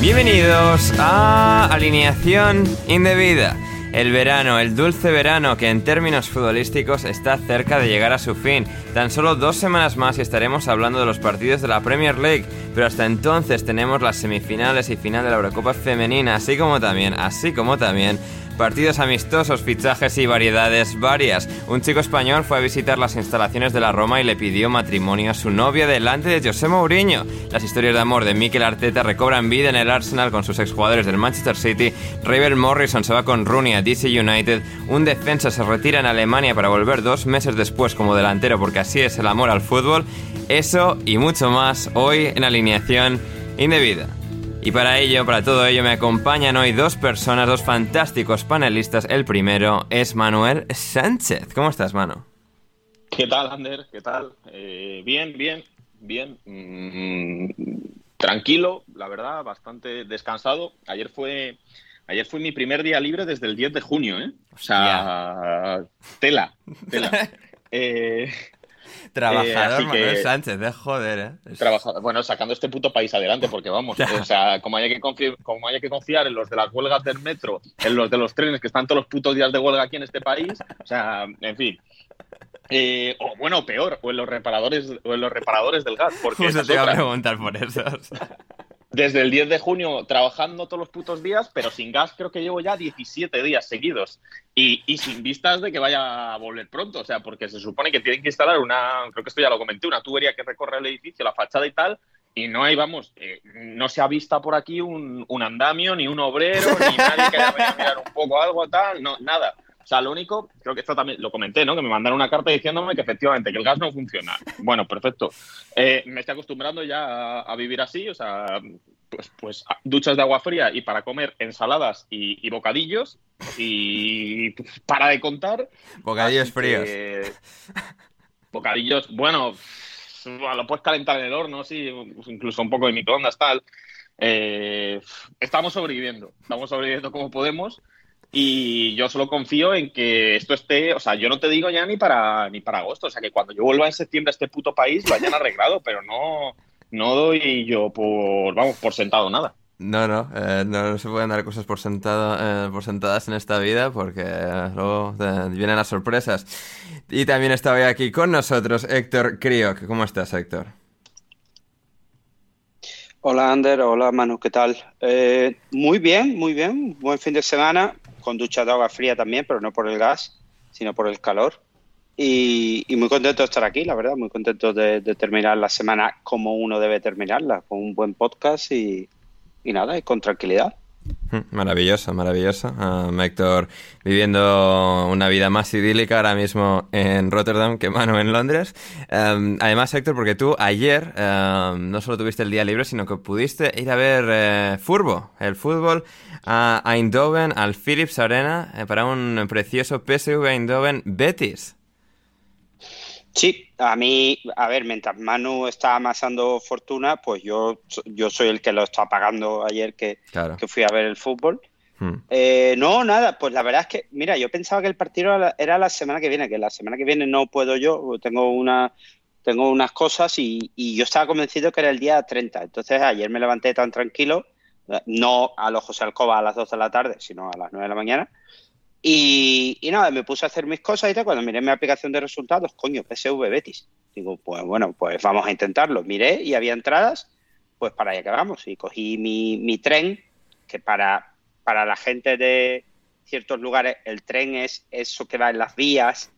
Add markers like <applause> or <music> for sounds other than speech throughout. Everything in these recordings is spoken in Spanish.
Bienvenidos a Alineación Indebida. El verano, el dulce verano que en términos futbolísticos está cerca de llegar a su fin. Tan solo dos semanas más y estaremos hablando de los partidos de la Premier League, pero hasta entonces tenemos las semifinales y final de la Eurocopa femenina, así como también, así como también partidos amistosos, fichajes y variedades varias. Un chico español fue a visitar las instalaciones de la Roma y le pidió matrimonio a su novia delante de José Mourinho. Las historias de amor de Mikel Arteta recobran vida en el Arsenal con sus exjugadores del Manchester City. Ravel Morrison se va con Rooney a DC United. Un defensa se retira en Alemania para volver dos meses después como delantero porque así es el amor al fútbol. Eso y mucho más hoy en alineación indebida. Y para ello, para todo ello, me acompañan hoy dos personas, dos fantásticos panelistas. El primero es Manuel Sánchez. ¿Cómo estás, Mano? ¿Qué tal, Ander? ¿Qué tal? Eh, bien, bien, bien. Mm, tranquilo, la verdad, bastante descansado. Ayer fue, ayer fue mi primer día libre desde el 10 de junio, ¿eh? O sea, tela, tela. <laughs> Eh, Trabajador así Manuel que- Sánchez, de joder, ¿eh? Es- trabajador- bueno, sacando este puto país adelante, porque vamos, <laughs> o sea, como haya, que confiar, como haya que confiar en los de las huelgas del metro, en los de los trenes que están todos los putos días de huelga aquí en este país, o sea, en fin. Eh, o bueno, peor, o en los reparadores, o en los reparadores del gas, porque <laughs> Justo te iba a preguntar por eso. o sea. Desde el 10 de junio trabajando todos los putos días, pero sin gas creo que llevo ya 17 días seguidos. Y, sin vistas de que vaya a volver pronto, o sea, porque se supone que tienen que instalar una, creo que esto ya lo comenté, una tubería que recorre el edificio, la fachada y tal, y no hay, vamos, eh, no se ha visto por aquí un, andamio, ni un obrero, ni nadie que venido a mirar un poco algo, tal, no, nada. Sea, lo único, creo que esto también lo comenté, ¿no? Que me mandaron una carta diciéndome que efectivamente, que el gas no funciona. Bueno, perfecto. Eh, me estoy acostumbrando ya a, a vivir así, o sea, pues, pues duchas de agua fría y para comer ensaladas y, y bocadillos y para de contar. Bocadillos fríos. que- bocadillos, bueno, lo puedes calentar en el horno, sí, incluso un poco de microondas, tal. Eh, estamos sobreviviendo, estamos sobreviviendo como podemos. Y yo solo confío en que esto esté, o sea, yo no te digo ya ni para ni para agosto, o sea, que cuando yo vuelva en septiembre a este puto país lo hayan arreglado, <laughs> pero no, no doy yo por, vamos, por sentado nada. No, no, eh, no, no se pueden dar cosas por, sentado, eh, por sentadas en esta vida porque eh, luego eh, vienen las sorpresas. Y también está hoy aquí con nosotros Héctor Crioc. ¿Cómo estás, Héctor? Hola Ander, hola Manu, ¿qué tal? Eh, muy bien, muy bien, buen fin de semana, con ducha de agua fría también, pero no por el gas, sino por el calor. Y, muy contento de estar aquí, la verdad, muy contento de, terminar la semana como uno debe terminarla, con un buen podcast y nada, y con tranquilidad. Mm, Maravilloso, maravilloso. Ah, Héctor viviendo una vida más idílica ahora mismo en Rotterdam que Manu en Londres. Em, además, Héctor, porque tú ayer em, no solo tuviste el día libre, sino que pudiste ir a ver eh, Furbo, el fútbol, a Eindhoven, al Philips Arena, eh, para un precioso PSV Eindhoven Betis. Sí, a mí, a ver, mientras Manu está amasando fortuna, pues yo, yo soy el que lo está pagando ayer que, Claro. que fui a ver el fútbol. Hmm. Eh, no, nada, pues la verdad es que, mira, yo pensaba que el partido era la- semana que viene, que la semana que viene no puedo yo, tengo una, tengo unas cosas y, y yo estaba convencido que era el día 30. Entonces ayer me levanté tan tranquilo, no a los José Alcoba a las 2 de la tarde, sino a las 9 de la mañana. Y, y nada, me puse a hacer mis cosas y tal. Cuando miré mi aplicación de resultados, coño, PSV Betis. Digo, pues bueno, pues vamos a intentarlo. Miré y había entradas, pues para allá que vamos. Y cogí mi, mi tren, que para, para la gente de ciertos lugares, el tren es eso que va en las vías,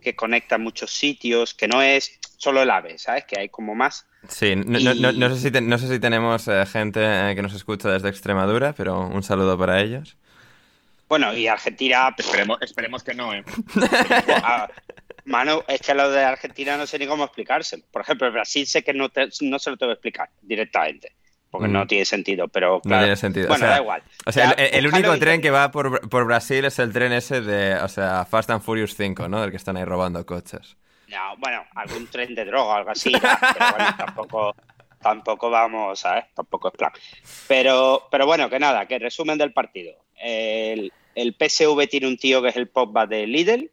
que conecta muchos sitios, que no es solo el AVE, ¿sabes? Que hay como más. Sí, no, no- no- Y- no sé, si te- no sé si tenemos eh, gente eh, que nos escucha desde Extremadura, pero un saludo para ellos. Bueno, y Argentina, Esperemos, esperemos que no, ¿eh? <laughs> Ah, Manu, es que lo de Argentina no sé ni cómo explicárselo. Por ejemplo, el Brasil sé que no, te- no se lo tengo que explicar directamente, porque Mm. no tiene sentido, pero No tiene sentido. Bueno, o sea, da igual. O sea, Ya, el, único y- tren que va por, por Brasil es el tren ese de, o sea, Fast and Furious 5, ¿no? Del que están ahí robando coches. No, bueno, algún tren de droga o algo así, ¿no? pero bueno, tampoco, tampoco vamos, ¿sabes? Tampoco es plan. Pero, pero bueno, que nada, que resumen del partido. El, el PSV tiene un tío que es el Pogba de Lidl,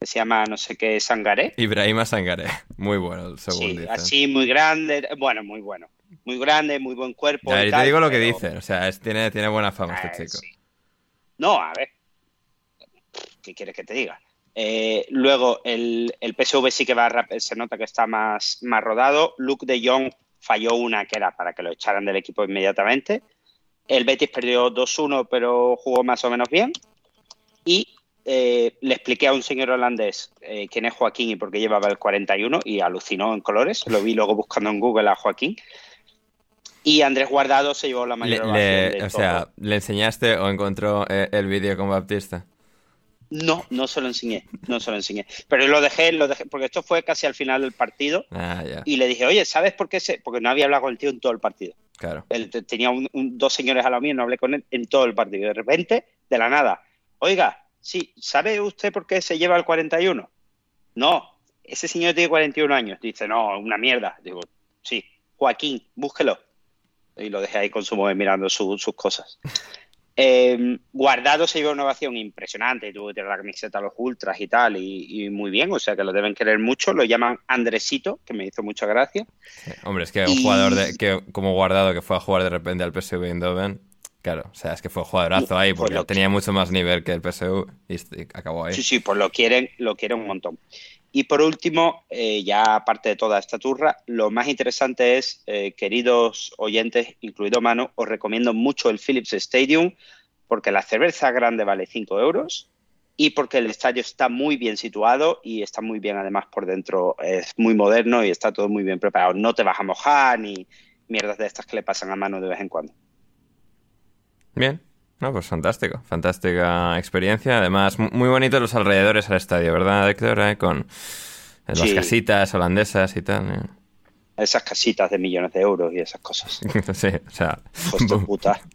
que se llama no sé qué Sangaré. Ibrahima Sangaré. Muy bueno, el según Sí, dicen. así muy grande, bueno, muy bueno. Muy grande, muy buen cuerpo. Ya, y te digo lo que dicen, o sea, es- tiene, tiene buena fama este Eh, chico. sí. No, a ver. ¿Qué quieres que te diga? Eh, luego, el, el PSV sí que va se nota que está más, más rodado. Luke de Jong falló una que era para que lo echaran del equipo inmediatamente. El Betis perdió 2-1, pero jugó más o menos bien. Y eh, le expliqué a un señor holandés eh, quién es Joaquín y por qué llevaba el 41 y alucinó en colores. Lo vi luego buscando en Google a Joaquín. Y Andrés Guardado se llevó la Le- mayor le- de o todo. sea, ¿le enseñaste o encontró eh, el vídeo con Baptista? No, no se lo enseñé, no se lo enseñé. Pero lo dejé, lo dejé, porque esto fue casi al final del partido. Ah, ya, Y le dije, oye, ¿sabes por qué se...? Porque no había hablado con el tío en todo el partido. Claro. Él te- tenía un- dos señores a la mía no hablé con él en todo el partido. De repente, de la nada, oiga, sí, ¿sabe usted por qué se lleva el 41? No, ese señor tiene 41 años. Dice, no, una mierda. Digo, sí, Joaquín, búsquelo. Y lo dejé ahí con su móvil mirando su- sus cosas. Eh, Guardado se llevó una ovación impresionante, tuvo que tirar la camiseta a los ultras y tal, y, y muy bien, o sea que lo deben querer mucho. Lo llaman Andresito, que me hizo mucha gracia. Hombre, es que un jugador de, que, como guardado que fue a jugar de repente al PSV Eindhoven, claro, o sea, es que fue un jugadorazo ahí Pues porque tenía mucho más nivel que el PSV y, y acabó ahí. Sí, sí, pues lo quieren, lo quieren un montón. Y por último, eh, ya aparte de toda esta turra, lo más interesante es, eh, queridos oyentes, incluido Mano, os recomiendo mucho el Philips Stadium porque la cerveza grande vale 5 euros y porque el estadio está muy bien situado y está muy bien además por dentro, es muy moderno y está todo muy bien preparado. No te vas a mojar ni mierdas de estas que le pasan a Mano de vez en cuando. Bien. No, pues fantástico, fantástica experiencia. Además, mu- muy bonitos los alrededores al estadio, ¿verdad, Héctor? Eh, Con las Sí. casitas holandesas y tal. eh. Esas casitas de millones de euros y esas cosas. <laughs> sí, o sea... De puta. <laughs>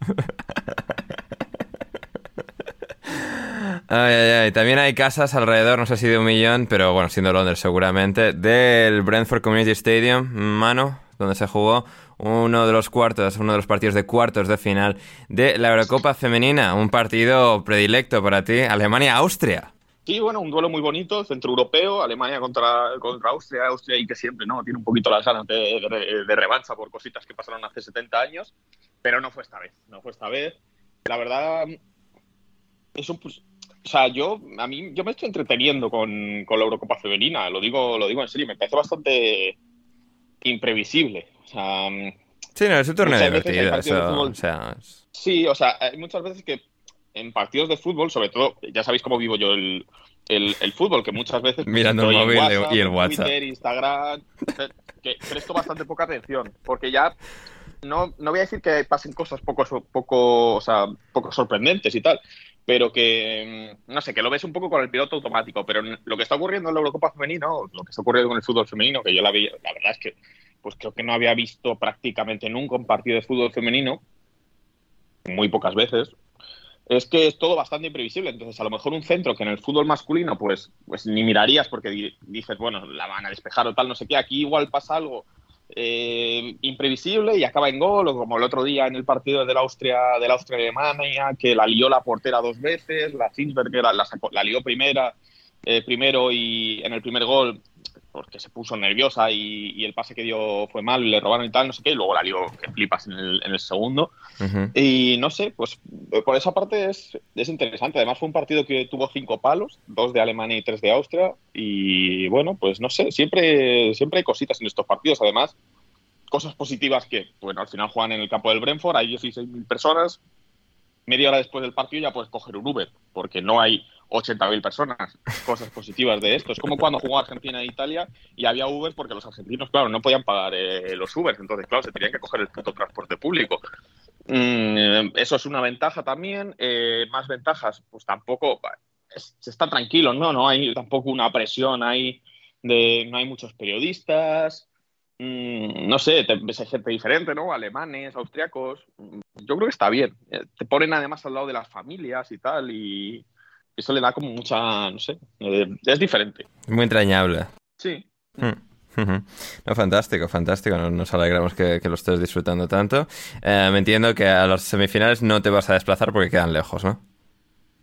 Ay, ay, ay. También hay casas alrededor, no sé si de un millón, pero bueno, siendo Londres seguramente, del Brentford Community Stadium, mano, donde se jugó uno de los cuartos, uno de los partidos de cuartos de final de la Eurocopa Femenina, un partido predilecto para ti, Alemania-Austria. Sí, bueno, un duelo muy bonito, centroeuropeo, Alemania contra, contra Austria, Austria y que siempre no tiene un poquito las ganas de, revancha por cositas que pasaron hace 70 años, pero no fue esta vez, no fue esta vez. La verdad, eso pues, o sea, yo a mí yo me estoy entreteniendo con, con la Eurocopa femenina, lo digo, lo digo en serio, me parece bastante imprevisible. O sea, Sí, no, es un torneo divertido, eso, fútbol. o sea, es- Sí, o sea, hay muchas veces que en partidos de fútbol, sobre todo, ya sabéis cómo vivo yo el, el, el fútbol, que muchas veces... pues, Mirando el móvil y el WhatsApp. Twitter, Instagram, que presto bastante poca atención, porque ya no, no voy a decir que pasen cosas poco, poco, o sea, poco sorprendentes y tal, pero que, mm, no sé, que lo ves un poco con el piloto automático, pero lo que está ocurriendo en la Eurocopa femenino, lo que está ocurriendo con el fútbol femenino, que yo la vi, la verdad es que pues creo que no había visto prácticamente nunca un partido de fútbol femenino, muy pocas veces, es que es todo bastante imprevisible. Entonces, a lo mejor un centro que en el fútbol masculino, pues, pues ni mirarías porque dices, bueno, la van a despejar o tal, no sé qué. Aquí igual pasa algo eh, imprevisible y acaba en gol, o como el otro día en el partido de la Austria, de la Austria Alemania, que la lió la portera dos veces, la Zinsberger la, la, lió primera, eh, primero y en el primer gol porque se puso nerviosa y, el pase que dio fue mal, y le robaron y tal, no sé qué, y luego la lió que flipas en el, en el segundo. Y no sé, pues por esa parte es, es, interesante. Además fue un partido que tuvo cinco palos, dos de Alemania y tres de Austria. Y bueno, pues no sé, siempre, siempre hay cositas en estos partidos. Además, cosas positivas que, bueno, al final juegan en el campo del Brentford, hay 16.000 personas. Media hora después del partido ya puedes coger un Uber, porque no hay 80.000 personas. Cosas positivas de esto. Es como cuando jugó Argentina e Italia y había Uber porque los argentinos, claro, no podían pagar eh, los Ubers. Entonces, claro, se tenían que coger el puto transporte público. Mm, eso es una ventaja también. Eh, más ventajas, pues tampoco. se está tranquilo, ¿no? No hay tampoco una presión ahí de. No hay muchos periodistas. Mm, no sé, gente diferente, ¿no? Alemanes, austriacos. Mm, yo creo que está bien. Eh, te ponen además al lado de las familias y tal. Y eso le da como mucha, no sé, eh, es diferente. Muy entrañable. Sí. Hmm. No, fantástico, fantástico. Nos, alegramos que, lo estés disfrutando tanto. Eh, me entiendo que a las semifinales no te vas a desplazar porque quedan lejos, ¿no?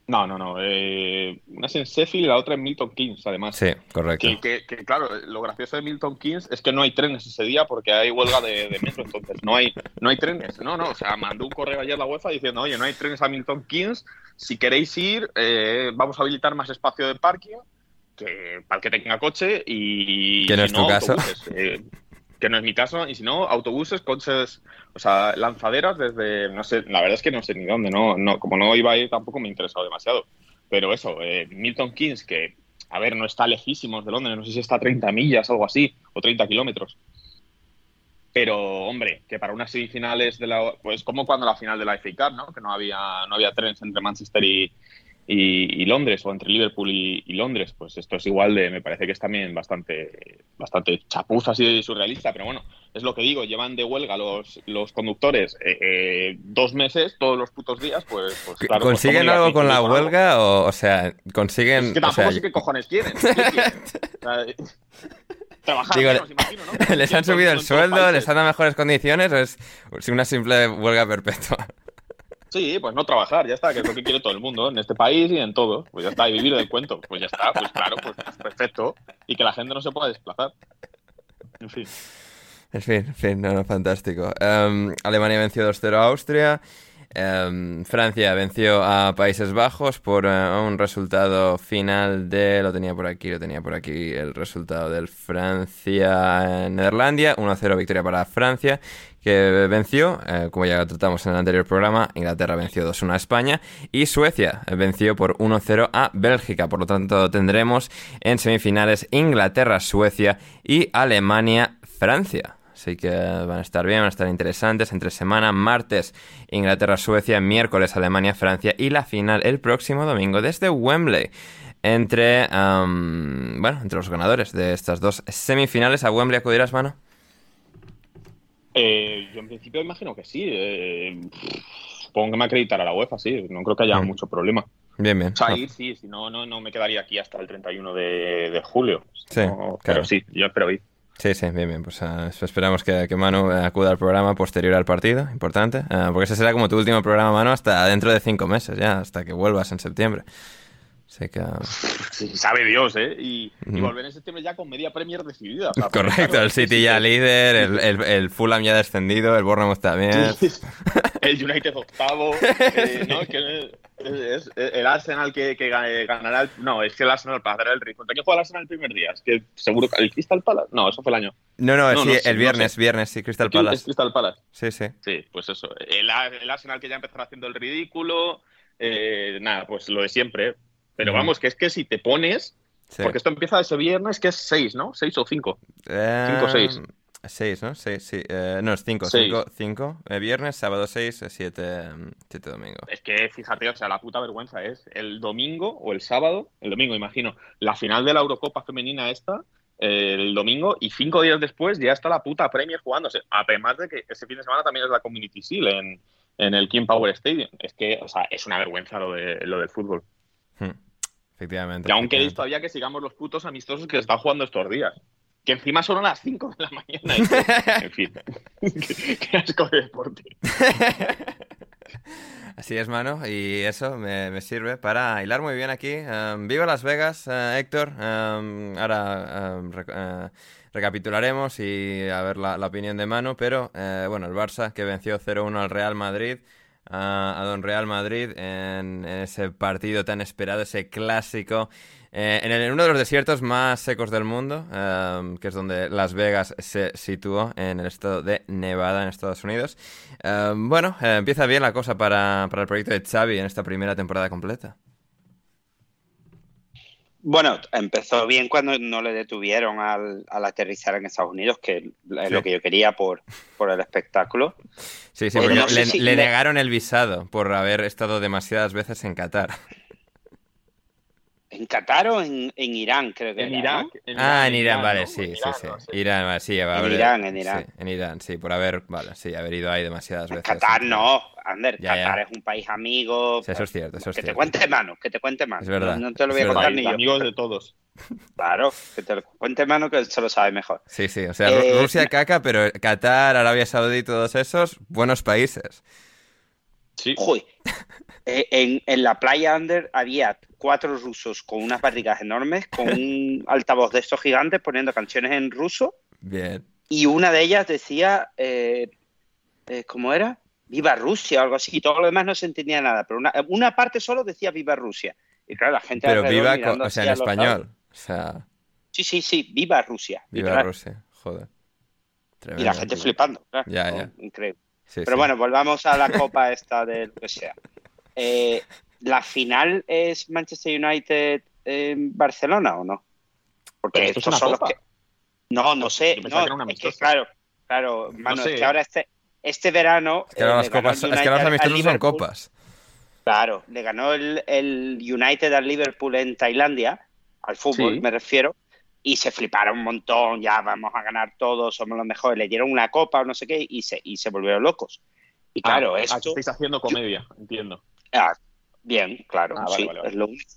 No, no, no. Eh, una es en Sheffield y la otra en Milton Keynes, además. Sí, correcto. Que, claro, lo gracioso de Milton Keynes es que no hay trenes ese día porque hay huelga de, metro, entonces no hay, no hay trenes. No, no, o sea, mandó un correo ayer a la UEFA diciendo, oye, no hay trenes a Milton Keynes, si queréis ir, eh, vamos a habilitar más espacio de parking que, para el que tenga coche y... Que no es tu caso. Eh, que no es mi caso, y si no, autobuses, coches, o sea, lanzaderas desde, no sé, la verdad es que no sé ni dónde, no, no como no iba a ir tampoco me ha interesado demasiado. Pero eso, eh, Milton Keynes, que, a ver, no está lejísimos de Londres, no sé si está a 30 millas, algo así, o 30 kilómetros. Pero, hombre, que para unas semifinales de la. Pues como cuando la final de la FA ¿no? Que no había, no había trenes entre Manchester y, y, Londres o entre Liverpool y, Londres, pues esto es igual de, me parece que es también bastante, bastante chapuza así surrealista, pero bueno, es lo que digo, llevan de huelga los, los conductores eh, eh, dos meses, todos los putos días, pues, pues claro. Pues, ¿Consiguen algo con la huelga o, o sea, consiguen... Es que tampoco sé qué cojones quieren. <laughs> <laughs> trabajar imagino, ¿no? <laughs> ¿Les han subido el sueldo? ¿Les han dado mejores condiciones? ¿O es una simple huelga perpetua? Sí, pues no trabajar, ya está, que es lo que quiere todo el mundo, en este país y en todo. Pues ya está, y vivir del cuento. Pues ya está, pues claro, pues perfecto. Y que la gente no se pueda desplazar. En fin. En fin, en fin, no, no fantástico. Em, Alemania venció 2-0 a Austria. Em, Francia venció a Países Bajos por eh, un resultado final de. Lo tenía por aquí, lo tenía por aquí. El resultado del Francia-Nederlandia. 1-0 victoria para Francia, que venció, eh, como ya tratamos en el anterior programa. Inglaterra venció 2-1 a España. Y Suecia venció por 1-0 a Bélgica. Por lo tanto, tendremos en semifinales Inglaterra-Suecia y Alemania-Francia. Así que van a estar bien, van a estar interesantes. Entre semana, martes, Inglaterra-Suecia, miércoles, Alemania-Francia y la final el próximo domingo desde Wembley. Entre, bueno, entre los ganadores de estas dos semifinales. ¿A Wembley acudirás, mano? Eh, yo en principio imagino que sí. Eh, supongo que me acreditará la UEFA, sí. No creo que haya mucho problema. Bien, bien. O sea, ir, sí, si no, no, me quedaría aquí hasta el 31 de, julio. Sí, Pero sí, yo espero ir. Sí, sí, bien, bien. Pues uh, esperamos que, que, Manu acuda al programa posterior al partido, importante. Uh, porque ese será como tu último programa, Manu, hasta dentro de cinco meses ya, hasta que vuelvas en septiembre. Así que... Sí, sabe Dios, ¿eh? Y, y, volver en septiembre ya con media Premier decidida. <laughs> Correcto, el City ya líder, el, el, el, Fulham ya descendido, el Bournemouth también. el United octavo, eh, ¿no? Que, es el Arsenal que, que, ganará el, no es que el Arsenal para el ritmo ¿contra quién juega el Arsenal el primer día? es que seguro el Crystal Palace no eso fue el año no no, sí, el viernes viernes sí Crystal Palace es Crystal Palace sí sí sí pues eso el, el Arsenal que ya empezó haciendo el ridículo eh, nada pues lo de siempre pero vamos que es que si te pones porque esto empieza ese viernes que es 6 ¿no? 6 o 5 5 o 6 6, ¿no? Sí, sí. Eh, no, es 5. Seis. 5. viernes, sábado 6, 7 domingo. Es que fíjate, o sea, la puta vergüenza es el domingo o el sábado, el domingo, imagino, la final de la Eurocopa femenina esta, eh, el domingo, y cinco días después ya está la puta Premier jugándose. Además de que ese fin de semana también es la Community Shield en, en el King Power Stadium. Es que, o sea, es una vergüenza lo, de, lo del fútbol. Hmm. Efectivamente. Y aún queréis todavía que sigamos los putos amistosos que se están jugando estos días. Que encima son a las 5 de la mañana. y <laughs> en fin. qué, asco de deporte. <laughs> Así es, mano, y eso me, me sirve para hilar muy bien aquí. Um, viva Las Vegas, eh, Héctor. Um, ahora um, rec- eh, recapitularemos y a ver la, la opinión de Manu, pero eh, bueno, el Barça que venció 0-1 al Real Madrid, a a Don Real Madrid en, ese partido tan esperado, ese clásico. eh, en, el- en uno de los desiertos más secos del mundo, um, que es donde Las Vegas se situó, en el estado de Nevada, en Estados Unidos. Um, bueno, eh, empieza bien la cosa para, para el proyecto de Xavi en esta primera temporada completa. Bueno, empezó bien cuando no le detuvieron al, al aterrizar en Estados Unidos, que es Sí. lo que yo quería por, por el espectáculo. Sí, sí, Eh, porque no sé le, si le le- negaron el visado por haber estado demasiadas veces en Qatar. ¿En Qatar o en, en Irán, creo que En era, Irak. ¿no? ah, en Irán, vale, ¿no? sí, En sí, Irán, sí. Irán, vale, sí, En haber- Irán, en Irán. Sí, en Irán, sí, por haber, vale, sí, haber ido ahí demasiadas En veces. Qatar no, Ander, Ya, ya. Qatar es un país amigo. Sí, eso es cierto, eso es que te cierto. cuente mano, que te cuente mano. Es verdad, No, no te lo voy a contar verdad. ni yo. Amigos de todos. <laughs> Claro, que te lo cuente mano que se lo sabe mejor. Sí, sí, o sea, Eh, Ru- Rusia caca, pero Qatar, Arabia Saudí, todos esos, buenos países. Sí. Uy, <laughs> eh, en, en la playa Under había cuatro rusos con unas barrigas enormes, con un <laughs> altavoz de estos gigantes poniendo canciones en ruso Bien. y una de ellas decía, eh, eh, ¿cómo era? Viva Rusia o algo así, y todo lo demás no se entendía nada, pero una, una parte solo decía Viva Rusia. Y claro, la gente Pero viva, o sea, en español. O sea, Sí, sí, sí, Viva Rusia. viva literal. Rusia, joder. Y Tremendo. la gente flipando. claro. Ya, ya. Increíble. Sí, Pero sí. bueno, volvamos a la <laughs> copa esta de lo que sea. Eh, ¿La final es Manchester United en Barcelona o no? Porque Pero esto es estos una son los copa. que... No, no sé. Yo No, que era un es que, claro, claro, mano, sé. es que ahora este, este verano... Es que ahora eh, las copas, es que ahora los United al amistosos son copas. Claro, le ganó el, el United al Liverpool en Tailandia, al fútbol Sí. me refiero, y se fliparon un montón, ya vamos a ganar todos, somos los mejores, le dieron una copa o no sé qué, y se, y se volvieron locos. Y claro, Ah, esto... estáis haciendo comedia, entiendo. Ah, bien, claro, Ah, vale, sí, vale, vale. es lo único.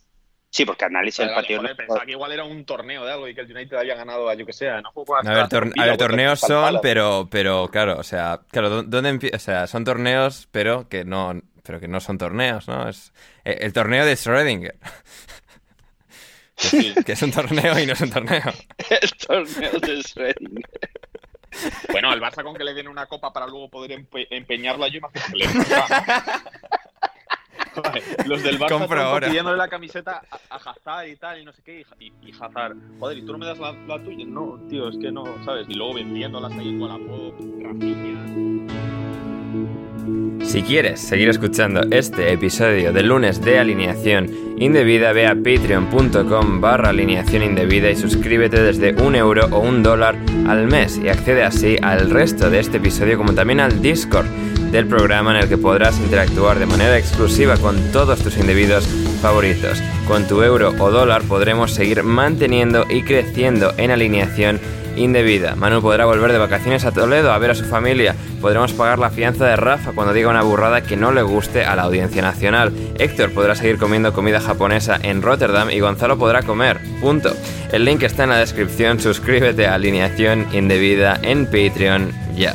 Sí, porque análisis Vale, del vale, partido... joder, no- pensaba que igual era un torneo de algo y que el United había ganado a yo que sea. No juego A ver, tor- a ver, torneos son, pero, pero claro, o sea, claro, ¿dó- ¿dónde O sea, son torneos, pero que no, pero que no son torneos, ¿no? Es eh, el torneo de Schrödinger, <laughs> Sí. que es un torneo y no es un torneo. <laughs> el torneo de Schrödinger. Bueno, el Barça con que le den una copa para luego poder empe- empeñarla, yo imagino que le <laughs> Vale, Los del Barça Compro ahora. pidiéndole la camiseta a, a Hazard y tal, y no sé qué, y, y, y Hazard, joder, ¿y tú no me das la, la tuya? No, tío, es que no, ¿sabes? Y luego vendiéndolas ahí con la pop, Rafinha... Si quieres seguir escuchando este episodio de lunes de alineación indebida, ve a patreon.com barra alineación indebida y suscríbete desde un euro o un dólar al mes y accede así al resto de este episodio como también al Discord del programa en el que podrás interactuar de manera exclusiva con todos tus individuos favoritos. Con tu euro o dólar podremos seguir manteniendo y creciendo en alineación indebida. Manu podrá volver de vacaciones a Toledo a ver a su familia. Podremos pagar la fianza de Rafa cuando diga una burrada que no le guste a la audiencia nacional. Héctor podrá seguir comiendo comida japonesa en Rotterdam y Gonzalo podrá comer. Punto. El link está en la descripción. Suscríbete a Alineación Indebida en Patreon ya.